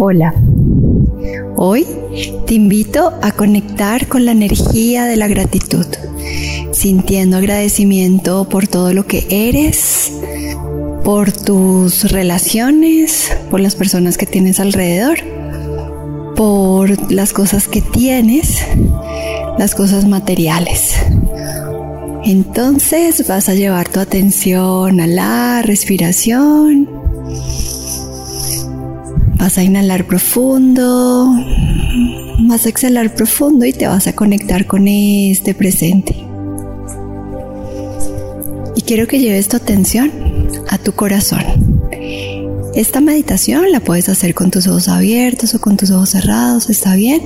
Hola. Hoy te invito a conectar con la energía de la gratitud, sintiendo agradecimiento por todo lo que eres, por tus relaciones, por las personas que tienes alrededor, por las cosas que tienes, las cosas materiales. Entonces vas a llevar tu atención a la respiración. Vas a inhalar profundo. Vas a exhalar profundo y te vas a conectar con este presente. Y quiero que lleves tu atención a tu corazón. Esta meditación la puedes hacer con tus ojos abiertos o con tus ojos cerrados, ¿está bien?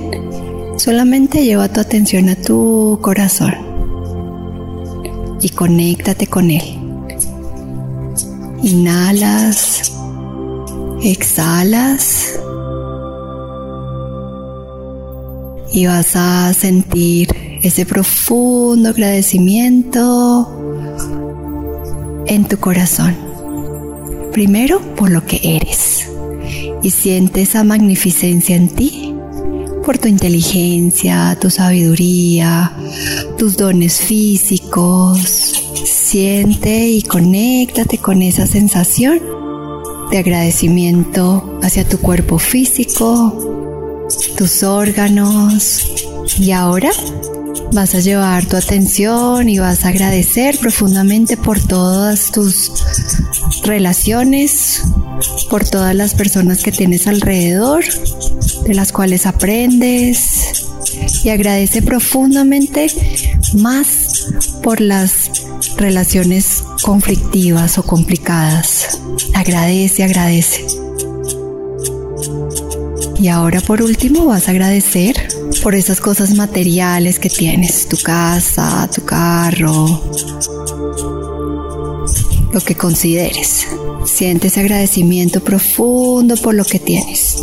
Solamente lleva tu atención a tu corazón y conéctate con él. Inhalas, exhalas y vas a sentir ese profundo agradecimiento en tu corazón. Primero por lo que eres y siente esa magnificencia en ti por tu inteligencia, tu sabiduría, tus dones físicos. Siente y conéctate con esa sensación de agradecimiento hacia tu cuerpo físico, tus órganos. Y ahora vas a llevar tu atención y vas a agradecer profundamente por todas tus relaciones, por todas las personas que tienes alrededor, de las cuales aprendes y agradece profundamente más por las relaciones conflictivas o complicadas. Agradece, agradece. Y ahora por último vas a agradecer por esas cosas materiales que tienes, tu casa, tu carro, lo que consideres. Sientes agradecimiento profundo por lo que tienes.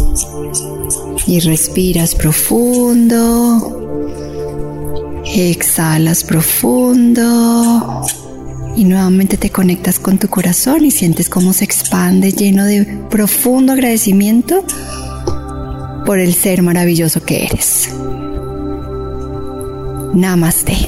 Y respiras profundo. Exhalas profundo. Y nuevamente te conectas con tu corazón y sientes cómo se expande lleno de profundo agradecimiento por el ser maravilloso que eres. Namaste.